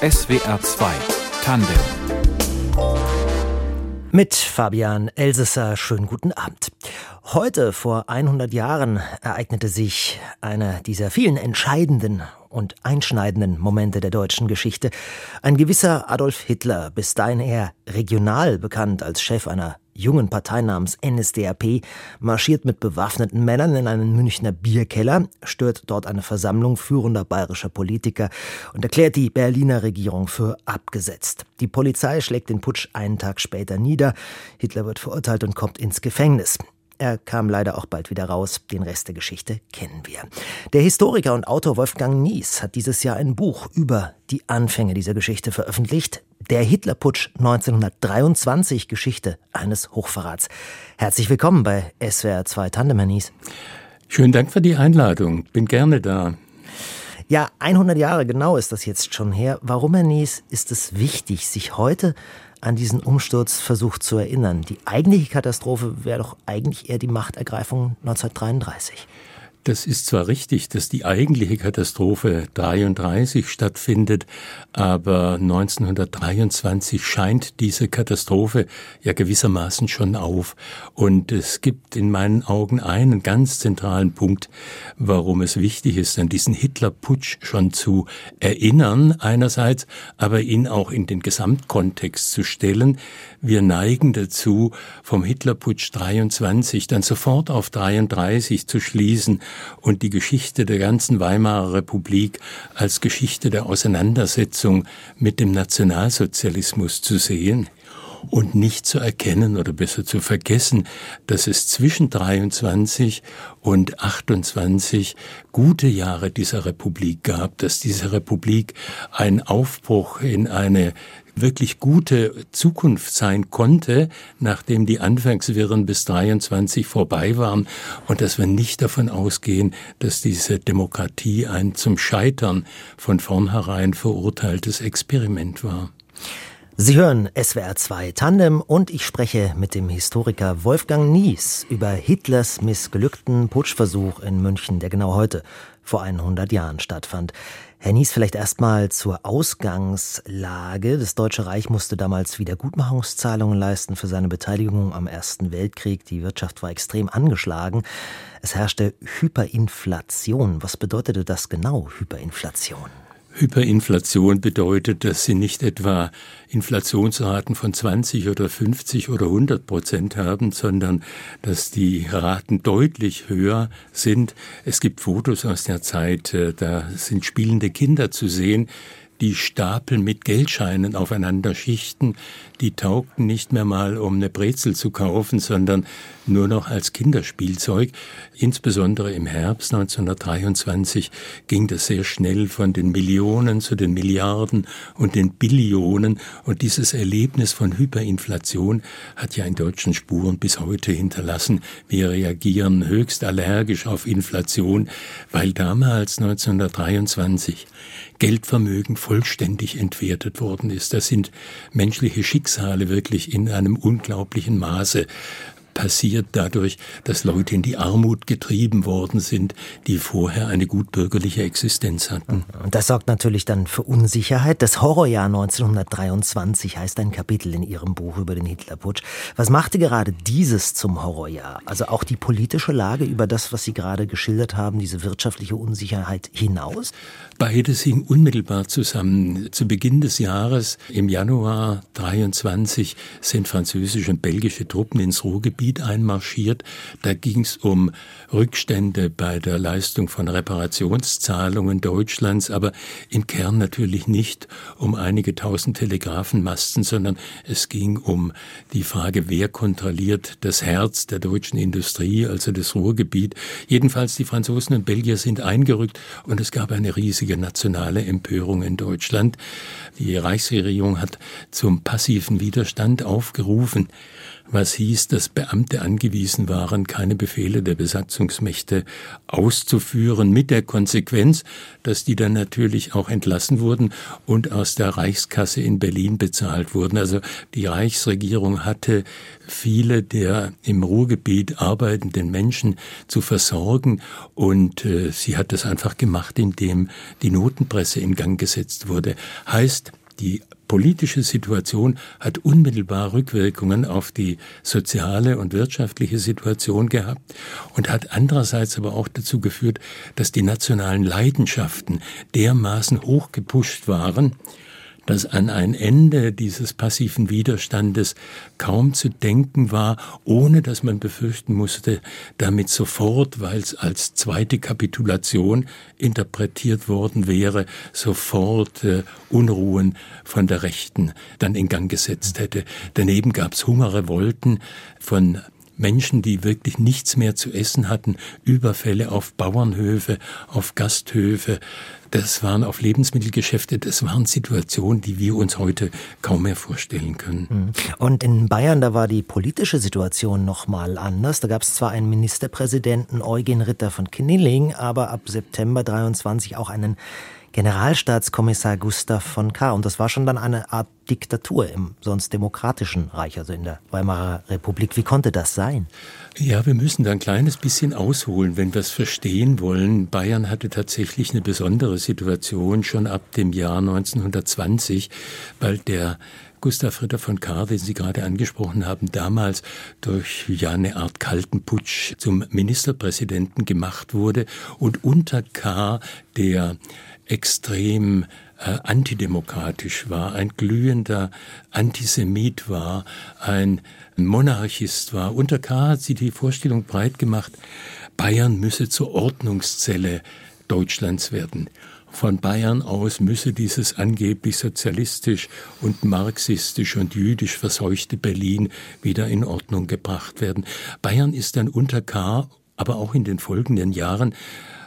SWR 2 Tandem mit Fabian Elsesser. Schönen guten Abend. Heute vor 100 Jahren ereignete sich einer dieser vielen entscheidenden und einschneidenden Momente der deutschen Geschichte. Ein gewisser Adolf Hitler, bis dahin eher regional bekannt als Chef einer jungen Partei namens NSDAP, marschiert mit bewaffneten Männern in einen Münchner Bierkeller, stört dort eine Versammlung führender bayerischer Politiker und erklärt die Berliner Regierung für abgesetzt. Die Polizei schlägt den Putsch einen Tag später nieder. Hitler wird verurteilt und kommt ins Gefängnis. Er kam leider auch bald wieder raus. Den Rest der Geschichte kennen wir. Der Historiker und Autor Wolfgang Nies hat dieses Jahr ein Buch über die Anfänge dieser Geschichte veröffentlicht. Der Hitlerputsch 1923 Geschichte eines Hochverrats. Herzlich willkommen bei SWR 2 Tandem, Herr Nies. Schönen Dank für die Einladung. Bin gerne da. Ja, 100 Jahre genau ist das jetzt schon her. Warum, Herr Nies, ist es wichtig, sich heute an diesen Umsturzversuch zu erinnern. Die eigentliche Katastrophe wäre doch eigentlich eher die Machtergreifung 1933. Das ist zwar richtig, dass die eigentliche Katastrophe 33 stattfindet, aber 1923 scheint diese Katastrophe ja gewissermaßen schon auf. Und es gibt in meinen Augen einen ganz zentralen Punkt, warum es wichtig ist, an diesen Hitlerputsch schon zu erinnern einerseits, aber ihn auch in den Gesamtkontext zu stellen. Wir neigen dazu, vom Hitlerputsch 23 dann sofort auf 33 zu schließen und die Geschichte der ganzen Weimarer Republik als Geschichte der Auseinandersetzung mit dem Nationalsozialismus zu sehen und nicht zu erkennen oder besser zu vergessen, dass es zwischen 23 und 28 gute Jahre dieser Republik gab, dass diese Republik einen Aufbruch in eine wirklich gute Zukunft sein konnte, nachdem die Anfangswirren bis 23 vorbei waren und dass wir nicht davon ausgehen, dass diese Demokratie ein zum Scheitern von vornherein verurteiltes Experiment war. Sie hören SWR 2 Tandem und ich spreche mit dem Historiker Wolfgang Nies über Hitlers missglückten Putschversuch in München, der genau heute vor 100 Jahren stattfand. Herr Nies, vielleicht erstmal zur Ausgangslage. Das Deutsche Reich musste damals Wiedergutmachungszahlungen leisten für seine Beteiligung am Ersten Weltkrieg. Die Wirtschaft war extrem angeschlagen. Es herrschte Hyperinflation. Was bedeutete das genau, Hyperinflation? Hyperinflation bedeutet, dass sie nicht etwa Inflationsraten von 20 oder 50 oder 100 Prozent haben, sondern dass die Raten deutlich höher sind. Es gibt Fotos aus der Zeit, äh, da sind spielende Kinder zu sehen, die Stapel mit Geldscheinen aufeinander schichten, die taugten nicht mehr mal, um eine Brezel zu kaufen, sondern nur noch als Kinderspielzeug. Insbesondere im Herbst 1923 ging das sehr schnell von den Millionen zu den Milliarden und den Billionen. Und dieses Erlebnis von Hyperinflation hat ja in deutschen Spuren bis heute hinterlassen. Wir reagieren höchst allergisch auf Inflation, weil damals 1923 Geldvermögen vollständig entwertet worden ist. Das sind menschliche Schicksale wirklich in einem unglaublichen Maße passiert dadurch, dass Leute in die Armut getrieben worden sind, die vorher eine gutbürgerliche Existenz hatten. Und das sorgt natürlich dann für Unsicherheit. Das Horrorjahr 1923 heißt ein Kapitel in Ihrem Buch über den Hitlerputsch. Was machte gerade dieses zum Horrorjahr? Also auch die politische Lage über das, was Sie gerade geschildert haben, diese wirtschaftliche Unsicherheit hinaus? Beides hing unmittelbar zusammen. Zu Beginn des Jahres, im Januar 23, sind französische und belgische Truppen ins Ruhrgebiet Gebiet einmarschiert. Da ging es um Rückstände bei der Leistung von Reparationszahlungen Deutschlands, aber im Kern natürlich nicht um einige tausend Telegrafenmasten, sondern es ging um die Frage, wer kontrolliert das Herz der deutschen Industrie, also das Ruhrgebiet. Jedenfalls die Franzosen und Belgier sind eingerückt und es gab eine riesige nationale Empörung in Deutschland. Die Reichsregierung hat zum passiven Widerstand aufgerufen. Was hieß, dass Beamte angewiesen waren, keine Befehle der Besatzungsmächte auszuführen, mit der Konsequenz, dass die dann natürlich auch entlassen wurden und aus der Reichskasse in Berlin bezahlt wurden. Also die Reichsregierung hatte viele der im Ruhrgebiet arbeitenden Menschen zu versorgen und äh, sie hat das einfach gemacht, indem die Notenpresse in Gang gesetzt wurde. Heißt, die politische Situation hat unmittelbar Rückwirkungen auf die soziale und wirtschaftliche Situation gehabt und hat andererseits aber auch dazu geführt, dass die nationalen Leidenschaften dermaßen hochgepusht waren, dass an ein Ende dieses passiven Widerstandes kaum zu denken war, ohne dass man befürchten musste, damit sofort, weil es als zweite Kapitulation interpretiert worden wäre, sofort äh, Unruhen von der Rechten dann in Gang gesetzt hätte. Daneben gab es Hungerrevolten von Menschen, die wirklich nichts mehr zu essen hatten, Überfälle auf Bauernhöfe, auf Gasthöfe, das waren auf Lebensmittelgeschäfte, das waren Situationen, die wir uns heute kaum mehr vorstellen können. Mhm. Und in Bayern, da war die politische Situation noch mal anders. Da gab es zwar einen Ministerpräsidenten Eugen Ritter von Knilling, aber ab September 23 auch einen Generalstaatskommissar Gustav von K. Und das war schon dann eine Art Diktatur im sonst demokratischen Reich, also in der Weimarer Republik. Wie konnte das sein? Ja, wir müssen da ein kleines bisschen ausholen, wenn wir es verstehen wollen. Bayern hatte tatsächlich eine besondere Situation schon ab dem Jahr 1920, weil der Gustav Ritter von Kahr, den Sie gerade angesprochen haben, damals durch ja eine Art kalten Putsch zum Ministerpräsidenten gemacht wurde und unter Kahr der extrem äh, antidemokratisch war, ein glühender Antisemit war, ein Monarchist war. Unter K. hat sie die Vorstellung breit gemacht, Bayern müsse zur Ordnungszelle Deutschlands werden. Von Bayern aus müsse dieses angeblich sozialistisch und marxistisch und jüdisch verseuchte Berlin wieder in Ordnung gebracht werden. Bayern ist dann unter K., aber auch in den folgenden Jahren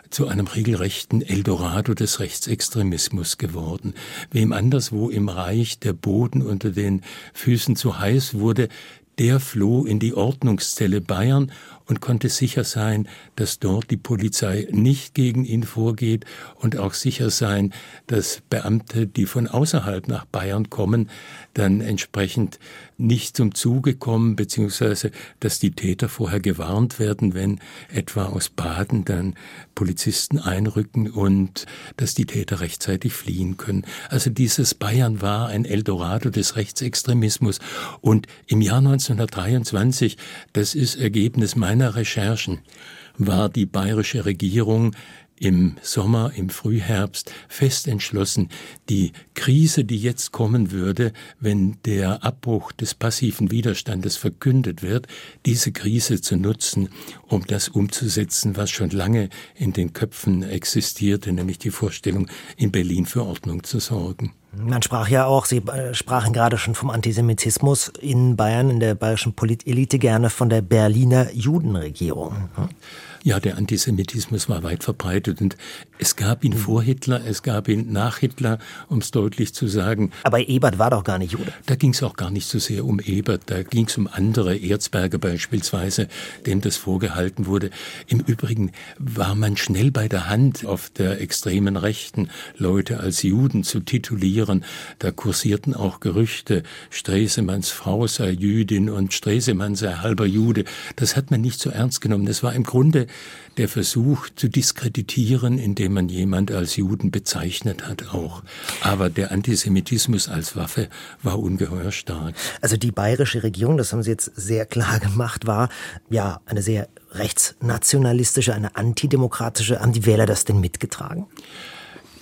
zu einem regelrechten Eldorado des Rechtsextremismus geworden. Wem anderswo im Reich der Boden unter den Füßen zu heiß wurde, der floh in die Ordnungszelle Bayern und konnte sicher sein, dass dort die Polizei nicht gegen ihn vorgeht und auch sicher sein, dass Beamte, die von außerhalb nach Bayern kommen, dann entsprechend nicht zum Zuge kommen, beziehungsweise dass die Täter vorher gewarnt werden, wenn etwa aus Baden dann Polizisten einrücken und dass die Täter rechtzeitig fliehen können. Also dieses Bayern war ein Eldorado des Rechtsextremismus und im Jahr 1923, das ist Ergebnis meiner Recherchen, war die bayerische Regierung im Sommer, im Frühherbst fest entschlossen, die Krise, die jetzt kommen würde, wenn der Abbruch des passiven Widerstandes verkündet wird, diese Krise zu nutzen, um das umzusetzen, was schon lange in den Köpfen existierte, nämlich die Vorstellung, in Berlin für Ordnung zu sorgen. Man sprach ja auch, Sie äh, sprachen gerade schon vom Antisemitismus in Bayern, in der bayerischen Politelite gerne von der Berliner Judenregierung. Ja, der Antisemitismus war weit verbreitet und es gab ihn vor Hitler, es gab ihn nach Hitler, um es deutlich zu sagen. Aber Ebert war doch gar nicht Jude. Da ging es auch gar nicht so sehr um Ebert, da ging es um andere, Erzberger beispielsweise, dem das vorgehalten wurde. Im Übrigen war man schnell bei der Hand, auf der extremen Rechten Leute als Juden zu titulieren. Da kursierten auch Gerüchte, Stresemanns Frau sei Jüdin und Stresemann sei halber Jude. Das hat man nicht so ernst genommen. Das war im Grunde der Versuch zu diskreditieren, indem man jemand als Juden bezeichnet hat auch. Aber der Antisemitismus als Waffe war ungeheuer stark. Also die bayerische Regierung, das haben Sie jetzt sehr klar gemacht, war ja eine sehr rechtsnationalistische, eine antidemokratische. Haben die Wähler das denn mitgetragen?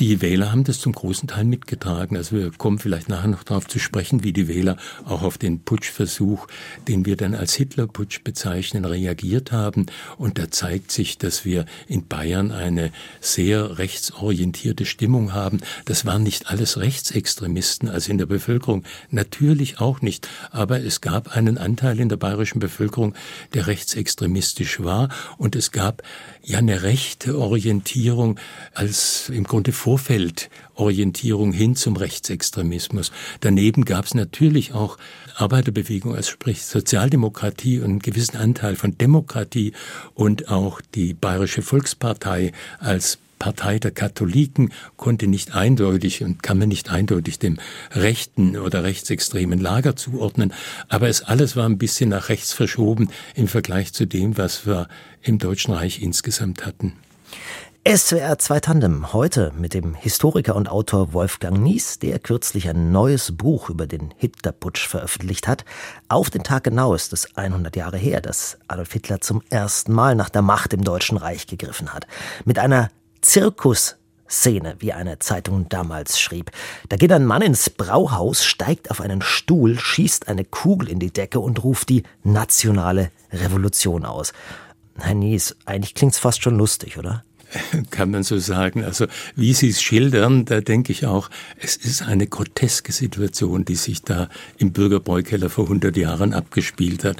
Die Wähler haben das zum großen Teil mitgetragen. Also wir kommen vielleicht nachher noch darauf zu sprechen, wie die Wähler auch auf den Putschversuch, den wir dann als Hitlerputsch bezeichnen, reagiert haben. Und da zeigt sich, dass wir in Bayern eine sehr rechtsorientierte Stimmung haben. Das waren nicht alles Rechtsextremisten, also in der Bevölkerung natürlich auch nicht. Aber es gab einen Anteil in der bayerischen Bevölkerung, der rechtsextremistisch war. Und es gab ja eine rechte Orientierung als im Grunde Vorfeldorientierung hin zum Rechtsextremismus. Daneben gab es natürlich auch Arbeiterbewegung, also sprich Sozialdemokratie und einen gewissen Anteil von Demokratie und auch die Bayerische Volkspartei als Partei der Katholiken konnte nicht eindeutig und kann man nicht eindeutig dem rechten oder rechtsextremen Lager zuordnen, aber es alles war ein bisschen nach rechts verschoben im Vergleich zu dem, was wir im Deutschen Reich insgesamt hatten. SWR 2 Tandem heute mit dem Historiker und Autor Wolfgang Nies, der kürzlich ein neues Buch über den Hitlerputsch veröffentlicht hat. Auf den Tag genau ist es 100 Jahre her, dass Adolf Hitler zum ersten Mal nach der Macht im Deutschen Reich gegriffen hat. Mit einer Zirkusszene, wie eine Zeitung damals schrieb. Da geht ein Mann ins Brauhaus, steigt auf einen Stuhl, schießt eine Kugel in die Decke und ruft die nationale Revolution aus. Herr Nies, eigentlich klingt's fast schon lustig, oder? kann man so sagen. Also wie Sie es schildern, da denke ich auch, es ist eine groteske Situation, die sich da im Bürgerbräukeller vor 100 Jahren abgespielt hat.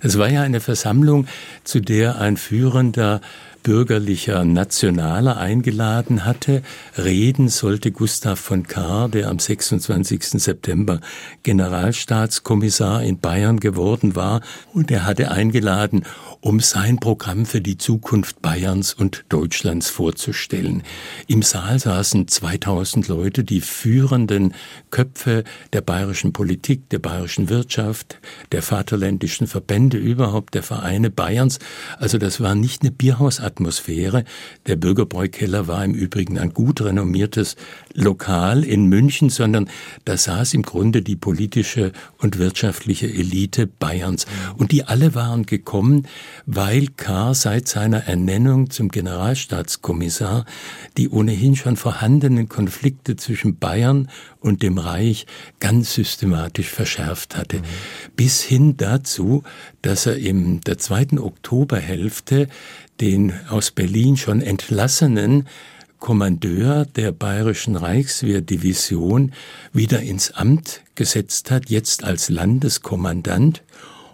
Es war ja eine Versammlung, zu der ein führender bürgerlicher Nationaler eingeladen hatte. Reden sollte Gustav von Kahr, der am 26. September Generalstaatskommissar in Bayern geworden war. Und er hatte eingeladen, um sein Programm für die Zukunft Bayerns und Deutschlands vorzustellen. Im Saal saßen 2000 Leute, die führenden Köpfe der bayerischen Politik, der bayerischen Wirtschaft, der vaterländischen Verbände überhaupt, der Vereine Bayerns. Also das war nicht eine Bierhausatmosphäre. Der Bürgerbräukeller war im Übrigen ein gut renommiertes Lokal in München, sondern da saß im Grunde die politische und wirtschaftliche Elite Bayerns. Und die alle waren gekommen, weil Kahr seit seiner Ernennung zum Generalstaatskommissar die ohnehin schon vorhandenen Konflikte zwischen Bayern und dem Reich ganz systematisch verschärft hatte. Mhm. Bis hin dazu, dass er in der zweiten Oktoberhälfte den aus Berlin schon entlassenen Kommandeur der Bayerischen Reichswehrdivision wieder ins Amt gesetzt hat, jetzt als Landeskommandant.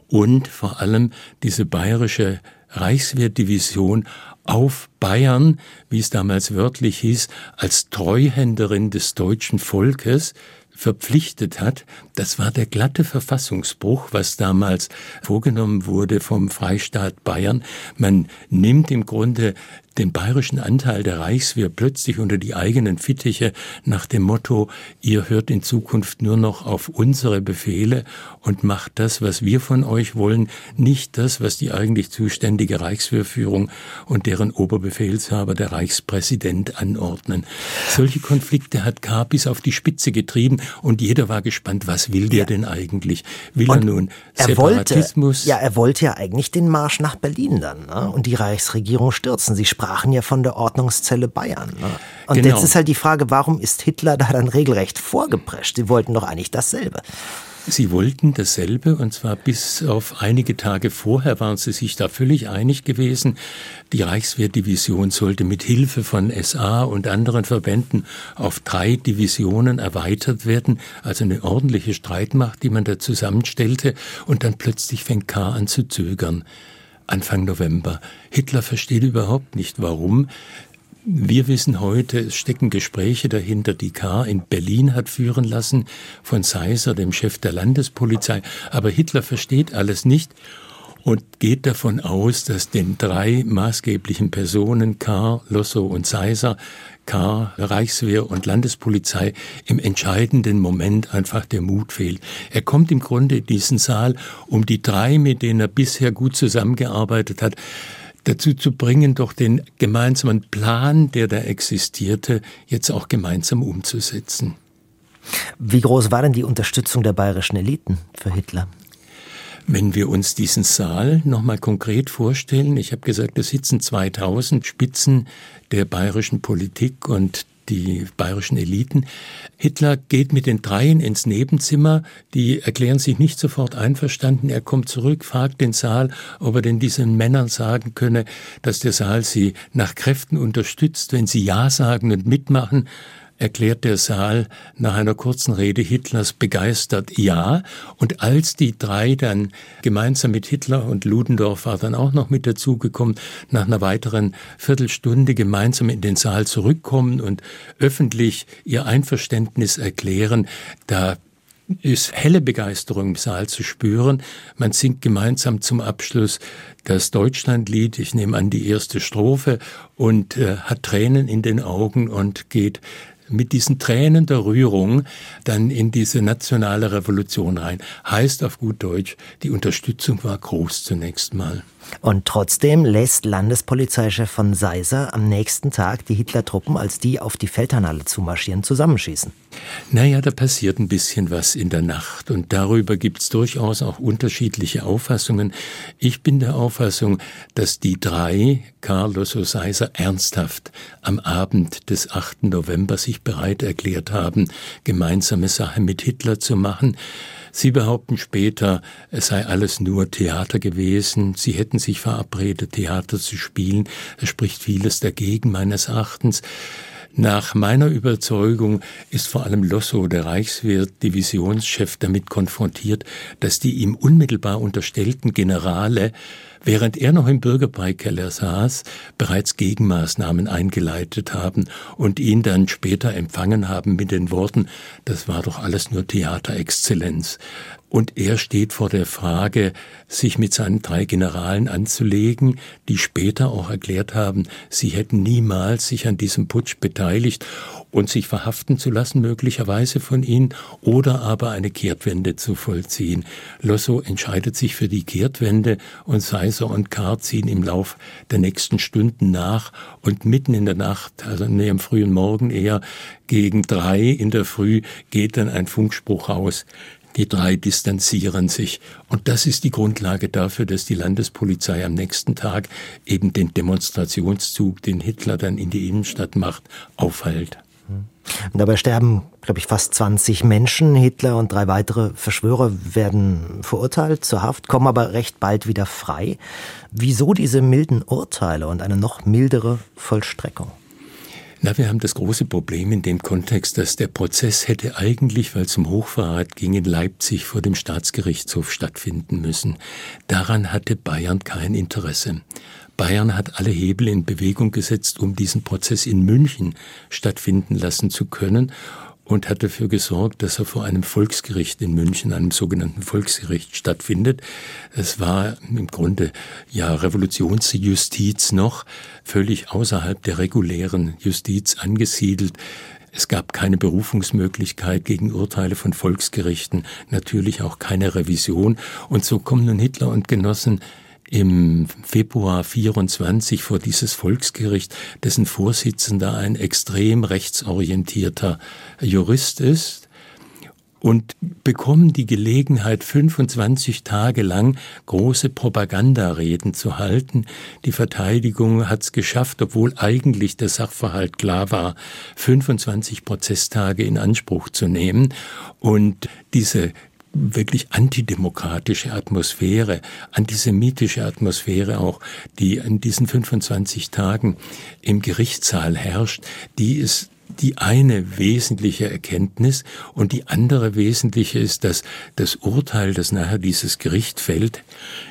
Und vor allem diese bayerische Reichswehrdivision auf Bayern, wie es damals wörtlich hieß, als Treuhänderin des deutschen Volkes verpflichtet hat, das war der glatte Verfassungsbruch, was damals vorgenommen wurde vom Freistaat Bayern. Man nimmt im Grunde den bayerischen Anteil der Reichswehr plötzlich unter die eigenen Fittiche nach dem Motto, ihr hört in Zukunft nur noch auf unsere Befehle und macht das, was wir von euch wollen, nicht das, was die eigentlich zuständige Reichswehrführung und deren Oberbefehlshaber, der Reichspräsident, anordnen. Solche Konflikte hat K. bis auf die Spitze getrieben und jeder war gespannt, was will der ja. denn eigentlich? Will und er nun Separatismus? Er wollte, ja, er wollte ja eigentlich den Marsch nach Berlin dann ne? und die Reichsregierung stürzen. Sie sprachen ja von der Ordnungszelle Bayern. Ne? Und genau. jetzt ist halt die Frage, warum ist Hitler da dann regelrecht vorgeprescht? Sie wollten doch eigentlich dasselbe. Sie wollten dasselbe, und zwar bis auf einige Tage vorher waren sie sich da völlig einig gewesen. Die Reichswehrdivision sollte mit Hilfe von SA und anderen Verbänden auf drei Divisionen erweitert werden, also eine ordentliche Streitmacht, die man da zusammenstellte, und dann plötzlich fängt K. an zu zögern. Anfang November. Hitler versteht überhaupt nicht, warum. Wir wissen heute, es stecken Gespräche dahinter, die K. in Berlin hat führen lassen von Seiser, dem Chef der Landespolizei. Aber Hitler versteht alles nicht und geht davon aus, dass den drei maßgeblichen Personen, K., Lossow und Seiser, K., Reichswehr und Landespolizei, im entscheidenden Moment einfach der Mut fehlt. Er kommt im Grunde in diesen Saal, um die drei, mit denen er bisher gut zusammengearbeitet hat, dazu zu bringen, doch den gemeinsamen Plan, der da existierte, jetzt auch gemeinsam umzusetzen. Wie groß war denn die Unterstützung der bayerischen Eliten für Hitler? Wenn wir uns diesen Saal nochmal konkret vorstellen, ich habe gesagt, da sitzen 2000 Spitzen der bayerischen Politik und die bayerischen Eliten. Hitler geht mit den Dreien ins Nebenzimmer, die erklären sich nicht sofort einverstanden. Er kommt zurück, fragt den Saal, ob er denn diesen Männern sagen könne, dass der Saal sie nach Kräften unterstützt. Wenn sie Ja sagen und mitmachen, erklärt der Saal nach einer kurzen Rede Hitlers begeistert Ja. Und als die drei dann gemeinsam mit Hitler und Ludendorff war dann auch noch mit dazugekommen, nach einer weiteren Viertelstunde gemeinsam in den Saal zurückkommen und öffentlich ihr Einverständnis erklären, da ist helle Begeisterung im Saal zu spüren. Man singt gemeinsam zum Abschluss das Deutschlandlied, ich nehme an die erste Strophe und äh, hat Tränen in den Augen und geht mit diesen Tränen der Rührung dann in diese nationale Revolution rein. Heißt auf gut Deutsch, die Unterstützung war groß zunächst mal. Und trotzdem lässt Landespolizeichef von Seiser am nächsten Tag die Hitler-Truppen, als die auf die Feldherrnhalle zumarschieren, zusammenschießen. Naja, da passiert ein bisschen was in der Nacht und darüber gibt's durchaus auch unterschiedliche Auffassungen. Ich bin der Auffassung, dass die drei, Carlos und Seiser, ernsthaft am Abend des 8. November sich bereit erklärt haben, gemeinsame Sache mit Hitler zu machen. Sie behaupten später, es sei alles nur Theater gewesen, sie hätten sich verabredet, Theater zu spielen. Es spricht vieles dagegen meines Erachtens. Nach meiner Überzeugung ist vor allem Losso, der Reichswehr Divisionschef, damit konfrontiert, dass die ihm unmittelbar unterstellten Generale während er noch im Bürgerbeikeller saß, bereits Gegenmaßnahmen eingeleitet haben und ihn dann später empfangen haben mit den Worten, das war doch alles nur Theaterexzellenz. Und er steht vor der Frage, sich mit seinen drei Generalen anzulegen, die später auch erklärt haben, sie hätten niemals sich an diesem Putsch beteiligt und sich verhaften zu lassen, möglicherweise von ihnen, oder aber eine Kehrtwende zu vollziehen. Losso entscheidet sich für die Kehrtwende und Seiser und Carr ziehen im Lauf der nächsten Stunden nach und mitten in der Nacht, also nee, am frühen Morgen eher gegen drei in der Früh geht dann ein Funkspruch aus. Die drei distanzieren sich. Und das ist die Grundlage dafür, dass die Landespolizei am nächsten Tag eben den Demonstrationszug, den Hitler dann in die Innenstadt macht, aufhält. Und dabei sterben, glaube ich, fast 20 Menschen. Hitler und drei weitere Verschwörer werden verurteilt zur Haft, kommen aber recht bald wieder frei. Wieso diese milden Urteile und eine noch mildere Vollstreckung? Na, wir haben das große Problem in dem Kontext, dass der Prozess hätte eigentlich, weil es um Hochverrat ging, in Leipzig vor dem Staatsgerichtshof stattfinden müssen. Daran hatte Bayern kein Interesse. Bayern hat alle Hebel in Bewegung gesetzt, um diesen Prozess in München stattfinden lassen zu können und hat dafür gesorgt, dass er vor einem Volksgericht in München, einem sogenannten Volksgericht stattfindet. Es war im Grunde ja Revolutionsjustiz noch, völlig außerhalb der regulären Justiz angesiedelt. Es gab keine Berufungsmöglichkeit gegen Urteile von Volksgerichten, natürlich auch keine Revision. Und so kommen nun Hitler und Genossen im Februar 24 vor dieses Volksgericht, dessen Vorsitzender ein extrem rechtsorientierter Jurist ist und bekommen die Gelegenheit, 25 Tage lang große Propagandareden zu halten. Die Verteidigung hat es geschafft, obwohl eigentlich der Sachverhalt klar war, 25 Prozesstage in Anspruch zu nehmen. Und diese wirklich antidemokratische Atmosphäre, antisemitische Atmosphäre auch, die in diesen 25 Tagen im Gerichtssaal herrscht, die ist die eine wesentliche Erkenntnis und die andere wesentliche ist, dass das Urteil, das nachher dieses Gericht fällt,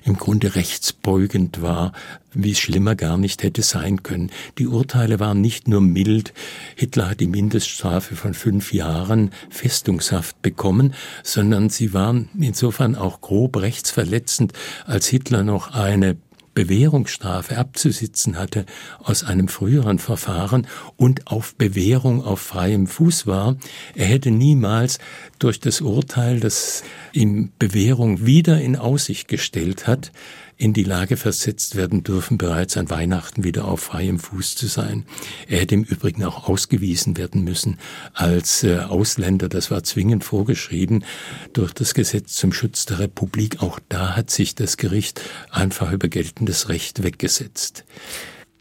im Grunde rechtsbeugend war, wie es schlimmer gar nicht hätte sein können. Die Urteile waren nicht nur mild, Hitler hat die Mindeststrafe von fünf Jahren Festungshaft bekommen, sondern sie waren insofern auch grob rechtsverletzend, als Hitler noch eine Bewährungsstrafe abzusitzen hatte aus einem früheren Verfahren und auf Bewährung auf freiem Fuß war. Er hätte niemals durch das Urteil, das ihm Bewährung wieder in Aussicht gestellt hat, in die Lage versetzt werden dürfen, bereits an Weihnachten wieder auf freiem Fuß zu sein. Er hätte im Übrigen auch ausgewiesen werden müssen als äh, Ausländer. Das war zwingend vorgeschrieben durch das Gesetz zum Schutz der Republik. Auch da hat sich das Gericht einfach über geltendes Recht weggesetzt.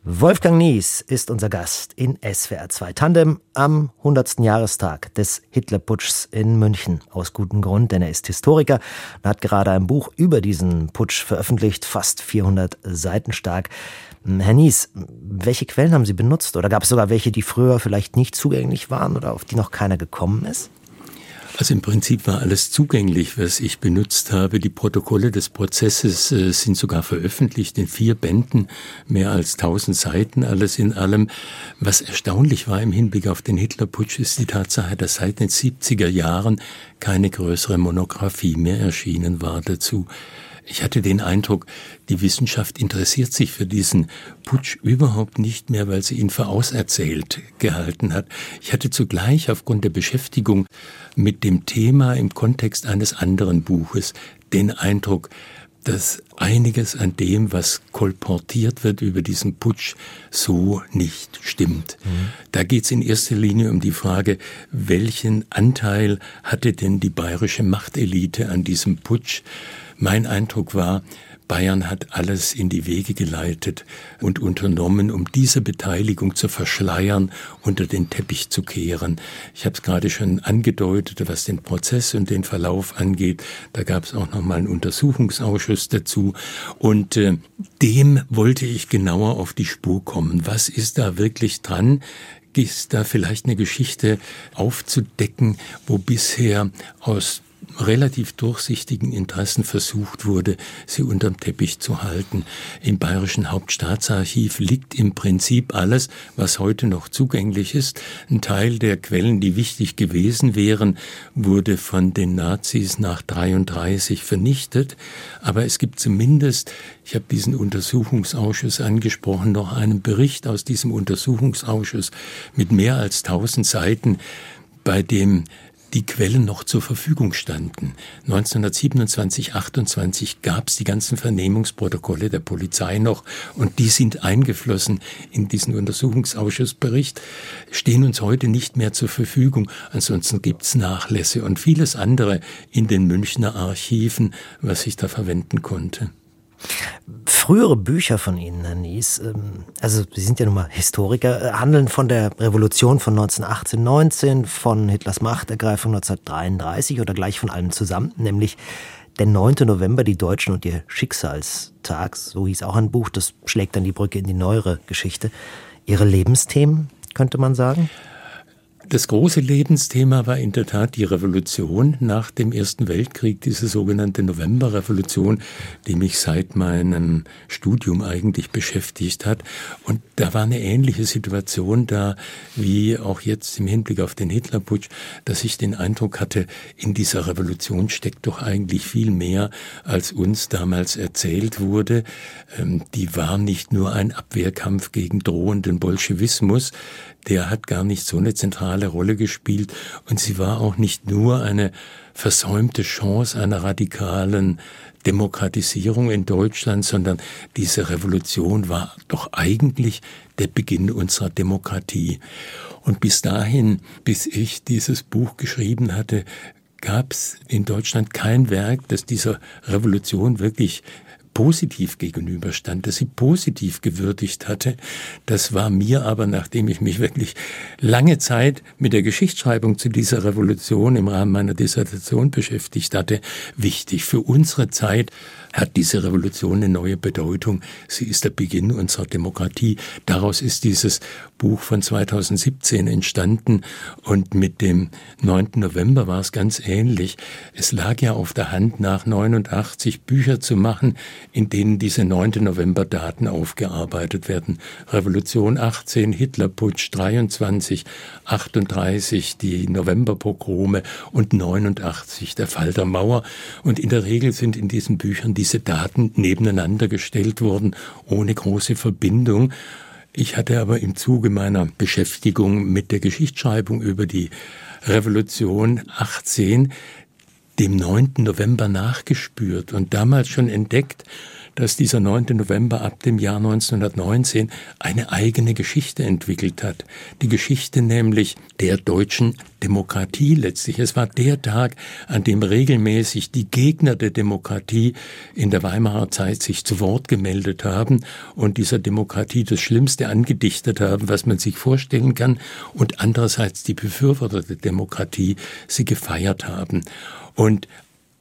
Wolfgang Nies ist unser Gast in SWR 2 Tandem am 100. Jahrestag des Hitlerputschs in München. Aus gutem Grund, denn er ist Historiker und hat gerade ein Buch über diesen Putsch veröffentlicht, fast 400 Seiten stark. Herr Nies, welche Quellen haben Sie benutzt? Oder gab es sogar welche, die früher vielleicht nicht zugänglich waren oder auf die noch keiner gekommen ist? Also im Prinzip war alles zugänglich, was ich benutzt habe. Die Protokolle des Prozesses äh, sind sogar veröffentlicht in vier Bänden, mehr als tausend Seiten, alles in allem. Was erstaunlich war im Hinblick auf den Hitlerputsch ist die Tatsache, dass seit den 70er Jahren keine größere Monographie mehr erschienen war dazu. Ich hatte den Eindruck, die Wissenschaft interessiert sich für diesen Putsch überhaupt nicht mehr, weil sie ihn für auserzählt gehalten hat. Ich hatte zugleich aufgrund der Beschäftigung mit dem Thema im Kontext eines anderen Buches den Eindruck, dass einiges an dem, was kolportiert wird über diesen Putsch, so nicht stimmt. Mhm. Da geht es in erster Linie um die Frage, welchen Anteil hatte denn die bayerische Machtelite an diesem Putsch? Mein Eindruck war, Bayern hat alles in die Wege geleitet und unternommen, um diese Beteiligung zu verschleiern, unter den Teppich zu kehren. Ich habe es gerade schon angedeutet, was den Prozess und den Verlauf angeht. Da gab es auch noch mal einen Untersuchungsausschuss dazu und äh, dem wollte ich genauer auf die Spur kommen. Was ist da wirklich dran? Ist da vielleicht eine Geschichte aufzudecken, wo bisher aus relativ durchsichtigen Interessen versucht wurde, sie unterm Teppich zu halten. Im Bayerischen Hauptstaatsarchiv liegt im Prinzip alles, was heute noch zugänglich ist. Ein Teil der Quellen, die wichtig gewesen wären, wurde von den Nazis nach 33 vernichtet. Aber es gibt zumindest, ich habe diesen Untersuchungsausschuss angesprochen, noch einen Bericht aus diesem Untersuchungsausschuss mit mehr als 1000 Seiten, bei dem die Quellen noch zur Verfügung standen. 1927, 28 gab es die ganzen Vernehmungsprotokolle der Polizei noch und die sind eingeflossen in diesen Untersuchungsausschussbericht, stehen uns heute nicht mehr zur Verfügung. Ansonsten gibt's Nachlässe und vieles andere in den Münchner Archiven, was ich da verwenden konnte. Frühere Bücher von Ihnen, Herr Nies, ähm, also Sie sind ja nun mal Historiker, äh, handeln von der Revolution von 1918, 19, von Hitlers Machtergreifung 1933 oder gleich von allem zusammen, nämlich der 9. November, die Deutschen und ihr Schicksalstag, so hieß auch ein Buch, das schlägt dann die Brücke in die neuere Geschichte. Ihre Lebensthemen, könnte man sagen? Das große Lebensthema war in der Tat die Revolution nach dem Ersten Weltkrieg, diese sogenannte Novemberrevolution, die mich seit meinem Studium eigentlich beschäftigt hat. Und da war eine ähnliche Situation da, wie auch jetzt im Hinblick auf den Hitlerputsch, dass ich den Eindruck hatte, in dieser Revolution steckt doch eigentlich viel mehr, als uns damals erzählt wurde. Ähm, die war nicht nur ein Abwehrkampf gegen drohenden Bolschewismus, der hat gar nicht so eine zentrale Rolle gespielt und sie war auch nicht nur eine versäumte Chance einer radikalen Demokratisierung in Deutschland, sondern diese Revolution war doch eigentlich der Beginn unserer Demokratie. Und bis dahin, bis ich dieses Buch geschrieben hatte, gab es in Deutschland kein Werk, das dieser Revolution wirklich positiv gegenüberstand, dass sie positiv gewürdigt hatte. Das war mir aber, nachdem ich mich wirklich lange Zeit mit der Geschichtsschreibung zu dieser Revolution im Rahmen meiner Dissertation beschäftigt hatte, wichtig. Für unsere Zeit hat diese Revolution eine neue Bedeutung. Sie ist der Beginn unserer Demokratie. Daraus ist dieses Buch von 2017 entstanden und mit dem 9. November war es ganz ähnlich. Es lag ja auf der Hand, nach 89 Bücher zu machen, in denen diese 9. November Daten aufgearbeitet werden. Revolution 18, Hitlerputsch 23, 38, die Novemberpogrome und 89, der Fall der Mauer. Und in der Regel sind in diesen Büchern diese Daten nebeneinander gestellt worden, ohne große Verbindung. Ich hatte aber im Zuge meiner Beschäftigung mit der Geschichtsschreibung über die Revolution 18 dem 9. November nachgespürt und damals schon entdeckt, dass dieser 9. November ab dem Jahr 1919 eine eigene Geschichte entwickelt hat. Die Geschichte nämlich der deutschen Demokratie letztlich. Es war der Tag, an dem regelmäßig die Gegner der Demokratie in der Weimarer Zeit sich zu Wort gemeldet haben und dieser Demokratie das Schlimmste angedichtet haben, was man sich vorstellen kann, und andererseits die Befürworter der Demokratie sie gefeiert haben. Und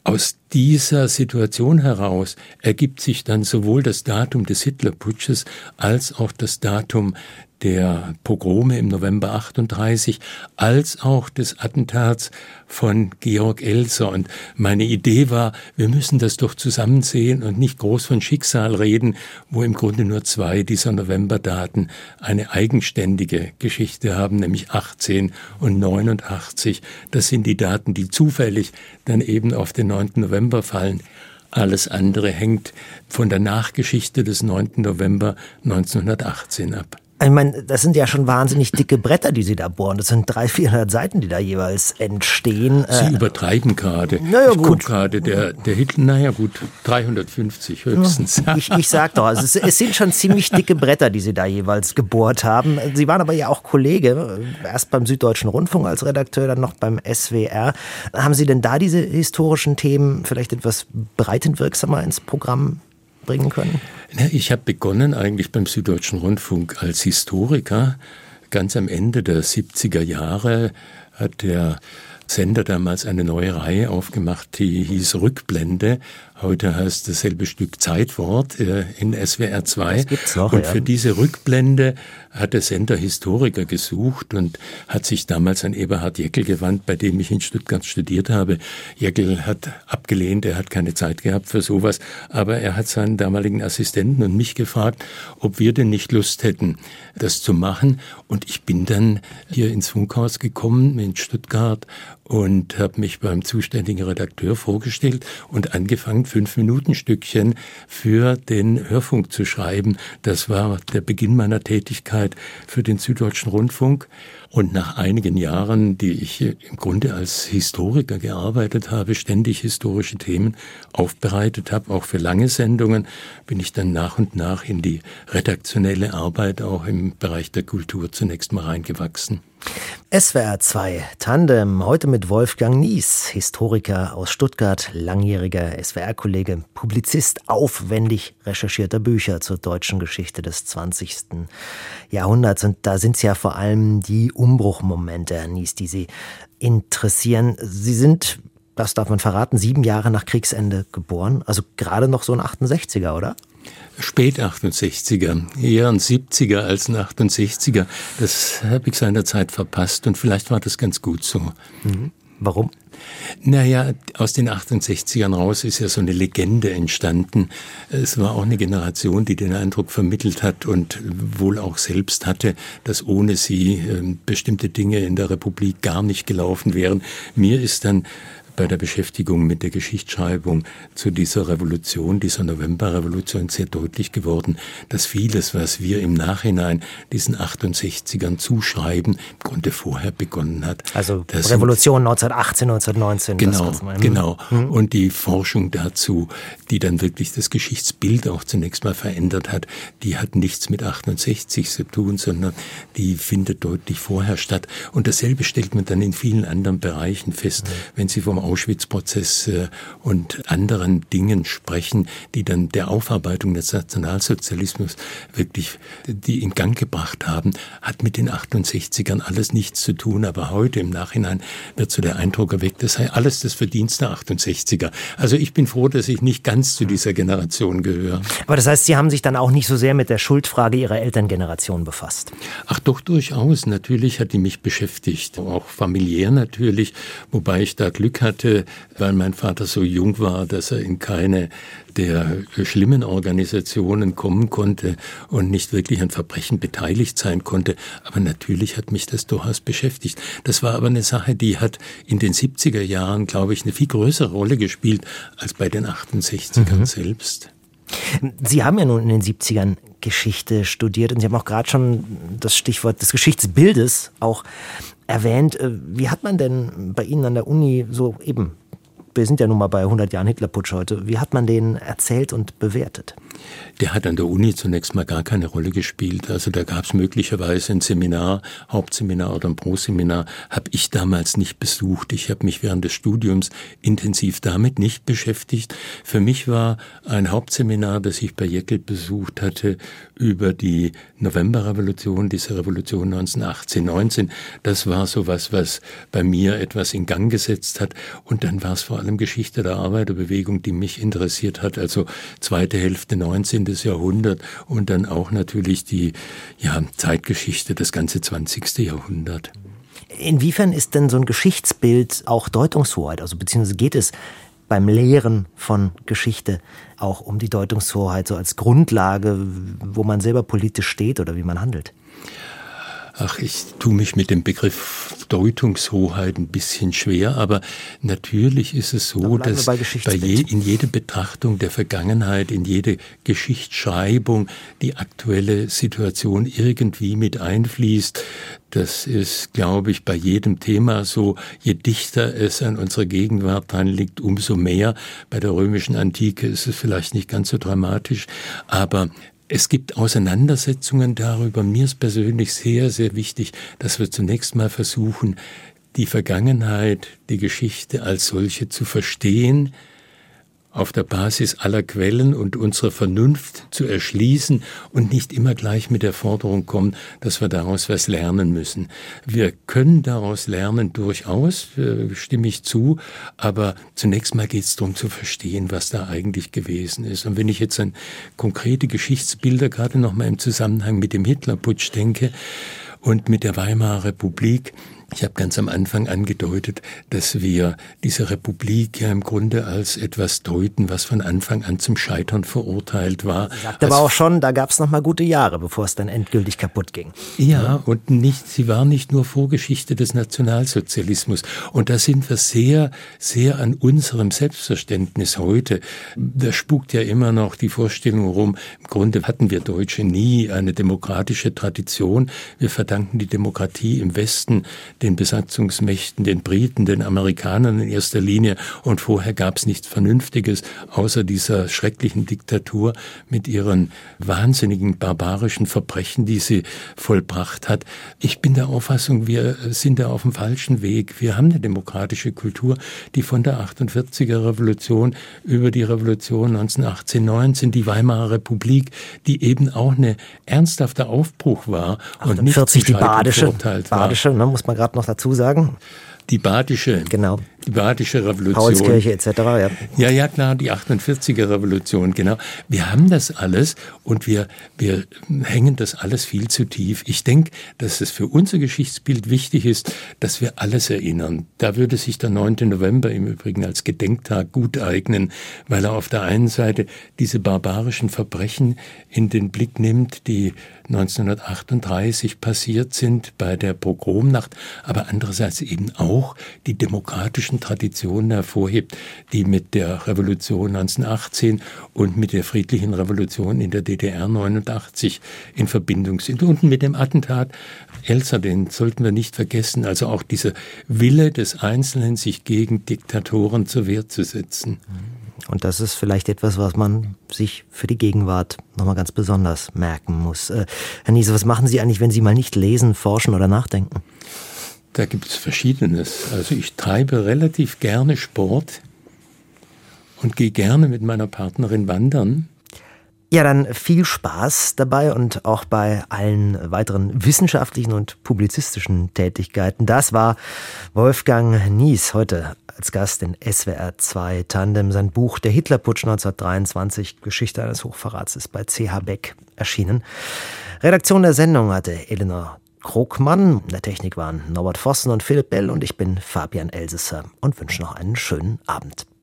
aus dieser Situation heraus ergibt sich dann sowohl das Datum des Hitlerputsches als auch das Datum der Pogrome im November 38 als auch des Attentats von Georg Elser. Und meine Idee war, wir müssen das doch zusammen sehen und nicht groß von Schicksal reden, wo im Grunde nur zwei dieser Novemberdaten eine eigenständige Geschichte haben, nämlich 18 und 89. Das sind die Daten, die zufällig dann eben auf den 9. November fallen. Alles andere hängt von der Nachgeschichte des 9. November 1918 ab. Ich meine, das sind ja schon wahnsinnig dicke Bretter, die Sie da bohren. Das sind 300, 400 Seiten, die da jeweils entstehen. Sie äh, übertreiben gerade. Naja, ich gut. gerade, der, der Hitler, naja gut, 350 höchstens. Ich, ich sag doch, also es, es, sind schon ziemlich dicke Bretter, die Sie da jeweils gebohrt haben. Sie waren aber ja auch Kollege, erst beim Süddeutschen Rundfunk als Redakteur, dann noch beim SWR. Haben Sie denn da diese historischen Themen vielleicht etwas breitenwirksamer ins Programm bringen können? Ich habe begonnen eigentlich beim Süddeutschen Rundfunk als Historiker. Ganz am Ende der 70er Jahre hat der Sender damals eine neue Reihe aufgemacht, die hieß Rückblende. Heute heißt dasselbe Stück Zeitwort äh, in SWR 2. Das gibt's noch, und für diese Rückblende hat der Sender Historiker gesucht und hat sich damals an Eberhard Jeckel gewandt, bei dem ich in Stuttgart studiert habe. Jeckel hat abgelehnt, er hat keine Zeit gehabt für sowas, aber er hat seinen damaligen Assistenten und mich gefragt, ob wir denn nicht Lust hätten, das zu machen. Und ich bin dann hier ins Funkhaus gekommen in Stuttgart und habe mich beim zuständigen Redakteur vorgestellt und angefangen, fünf Minuten Stückchen für den Hörfunk zu schreiben. Das war der Beginn meiner Tätigkeit für den Süddeutschen Rundfunk. Und nach einigen Jahren, die ich im Grunde als Historiker gearbeitet habe, ständig historische Themen aufbereitet habe, auch für lange Sendungen, bin ich dann nach und nach in die redaktionelle Arbeit auch im Bereich der Kultur zunächst mal reingewachsen. SWR 2 Tandem heute mit Wolfgang Nies, Historiker aus Stuttgart, langjähriger SWR-Kollege, Publizist aufwendig recherchierter Bücher zur deutschen Geschichte des 20. Jahrhunderts. Und da sind es ja vor allem die Umbruchmomente, Herr Nies, die Sie interessieren. Sie sind, das darf man verraten, sieben Jahre nach Kriegsende geboren, also gerade noch so ein 68er, oder? Spät 68er, eher ein 70er als ein 68er. Das habe ich seinerzeit verpasst und vielleicht war das ganz gut so. Mhm. Warum? Naja, aus den 68ern raus ist ja so eine Legende entstanden. Es war auch eine Generation, die den Eindruck vermittelt hat und wohl auch selbst hatte, dass ohne sie äh, bestimmte Dinge in der Republik gar nicht gelaufen wären. Mir ist dann bei der Beschäftigung mit der Geschichtsschreibung zu dieser Revolution, dieser Novemberrevolution sehr deutlich geworden, dass vieles, was wir im Nachhinein diesen 68ern zuschreiben, im Grunde vorher begonnen hat. Also Revolution 1918, 1919. Genau, genau. Mhm. Und die Forschung dazu, die dann wirklich das Geschichtsbild auch zunächst mal verändert hat, die hat nichts mit 68 zu tun, sondern die findet deutlich vorher statt. Und dasselbe stellt man dann in vielen anderen Bereichen fest, mhm. wenn Sie vom Auschwitz-Prozess und anderen Dingen sprechen, die dann der Aufarbeitung des Nationalsozialismus wirklich die in Gang gebracht haben, hat mit den 68ern alles nichts zu tun. Aber heute im Nachhinein wird so der Eindruck erweckt, das sei alles das Verdienst der 68er. Also ich bin froh, dass ich nicht ganz zu dieser Generation gehöre. Aber das heißt, Sie haben sich dann auch nicht so sehr mit der Schuldfrage Ihrer Elterngeneration befasst? Ach doch, durchaus. Natürlich hat die mich beschäftigt. Auch familiär natürlich. Wobei ich da Glück hatte, hatte, weil mein Vater so jung war, dass er in keine der schlimmen Organisationen kommen konnte und nicht wirklich an Verbrechen beteiligt sein konnte. Aber natürlich hat mich das durchaus beschäftigt. Das war aber eine Sache, die hat in den 70er Jahren, glaube ich, eine viel größere Rolle gespielt als bei den 68ern mhm. selbst. Sie haben ja nun in den 70ern Geschichte studiert und Sie haben auch gerade schon das Stichwort des Geschichtsbildes auch erwähnt. Äh, wie hat man denn bei Ihnen an der Uni so eben wir sind ja nun mal bei 100 Jahren Hitlerputsch heute. Wie hat man den erzählt und bewertet? Der hat an der Uni zunächst mal gar keine Rolle gespielt. Also da gab es möglicherweise ein Seminar, Hauptseminar oder ein Proseminar, habe ich damals nicht besucht. Ich habe mich während des Studiums intensiv damit nicht beschäftigt. Für mich war ein Hauptseminar, das ich bei Jekyll besucht hatte, über die Novemberrevolution, diese Revolution 1918, 19. Das war so was, was bei mir etwas in Gang gesetzt hat. Und dann war es vor allem Geschichte der Arbeiterbewegung, die mich interessiert hat. Also zweite Hälfte 19. Jahrhundert und dann auch natürlich die ja, Zeitgeschichte, das ganze 20. Jahrhundert. Inwiefern ist denn so ein Geschichtsbild auch Deutungshoheit? Also beziehungsweise geht es beim Lehren von Geschichte auch um die Deutungshoheit so als Grundlage, wo man selber politisch steht oder wie man handelt? Ach, ich tue mich mit dem Begriff Deutungshoheit ein bisschen schwer, aber natürlich ist es so, dass bei, bei je, in jede Betrachtung der Vergangenheit, in jede Geschichtsschreibung die aktuelle Situation irgendwie mit einfließt. Das ist, glaube ich, bei jedem Thema so. Je dichter es an unserer Gegenwart dran liegt, umso mehr. Bei der römischen Antike ist es vielleicht nicht ganz so dramatisch, aber es gibt Auseinandersetzungen darüber. Mir ist persönlich sehr, sehr wichtig, dass wir zunächst mal versuchen, die Vergangenheit, die Geschichte als solche zu verstehen, auf der Basis aller Quellen und unserer Vernunft zu erschließen und nicht immer gleich mit der Forderung kommen, dass wir daraus was lernen müssen. Wir können daraus lernen durchaus, äh, stimme ich zu, aber zunächst mal geht es darum zu verstehen, was da eigentlich gewesen ist. Und wenn ich jetzt an konkrete Geschichtsbilder gerade noch mal im Zusammenhang mit dem Hitlerputsch denke und mit der Weimarer Republik, ich habe ganz am Anfang angedeutet, dass wir diese Republik ja im Grunde als etwas deuten, was von Anfang an zum Scheitern verurteilt war. Sagt aber auch schon, da gab es noch mal gute Jahre, bevor es dann endgültig kaputt ging. Ja, ja, und nicht, sie war nicht nur Vorgeschichte des Nationalsozialismus. Und da sind wir sehr, sehr an unserem Selbstverständnis heute. Da spukt ja immer noch die Vorstellung rum, im Grunde hatten wir Deutsche nie eine demokratische Tradition. Wir verdanken die Demokratie im Westen den Besatzungsmächten, den Briten, den Amerikanern in erster Linie. Und vorher gab es nichts Vernünftiges außer dieser schrecklichen Diktatur mit ihren wahnsinnigen barbarischen Verbrechen, die sie vollbracht hat. Ich bin der Auffassung, wir sind da auf dem falschen Weg. Wir haben eine demokratische Kultur, die von der 48er Revolution über die Revolution 1918, 19, die Weimarer Republik, die eben auch eine ernsthafter Aufbruch war und nicht die badische, badische ne, muss man gerade noch dazu sagen? Die badische. Genau Badische Revolution. Paulskirche etc. Ja. ja, ja, klar, die 48er Revolution, genau. Wir haben das alles und wir, wir hängen das alles viel zu tief. Ich denke, dass es für unser Geschichtsbild wichtig ist, dass wir alles erinnern. Da würde sich der 9. November im Übrigen als Gedenktag gut eignen, weil er auf der einen Seite diese barbarischen Verbrechen in den Blick nimmt, die 1938 passiert sind bei der Pogromnacht, aber andererseits eben auch die demokratischen politischen Traditionen hervorhebt, die mit der Revolution 1918 und mit der friedlichen Revolution in der DDR 89 in Verbindung sind. Und mit dem Attentat Elsa, den sollten wir nicht vergessen, also auch dieser Wille des Einzelnen, sich gegen Diktatoren zur Wehr zu setzen. Und das ist vielleicht etwas, was man sich für die Gegenwart nochmal ganz besonders merken muss. Äh, Herr Niese, was machen Sie eigentlich, wenn Sie mal nicht lesen, forschen oder nachdenken? Da gibt es Verschiedenes. Also ich treibe relativ gerne Sport und gehe gerne mit meiner Partnerin wandern. Ja, dann viel Spaß dabei und auch bei allen weiteren wissenschaftlichen und publizistischen Tätigkeiten. Das war Wolfgang Nies heute als Gast in SWR 2 Tandem. Sein Buch Der Hitlerputsch 1923, Geschichte eines Hochverrats, ist bei CH Beck erschienen. Redaktion der Sendung hatte Elinor Krogmann. In der Technik waren Norbert Vossen und Philipp Bell und ich bin Fabian Elsesser und wünsche noch einen schönen Abend.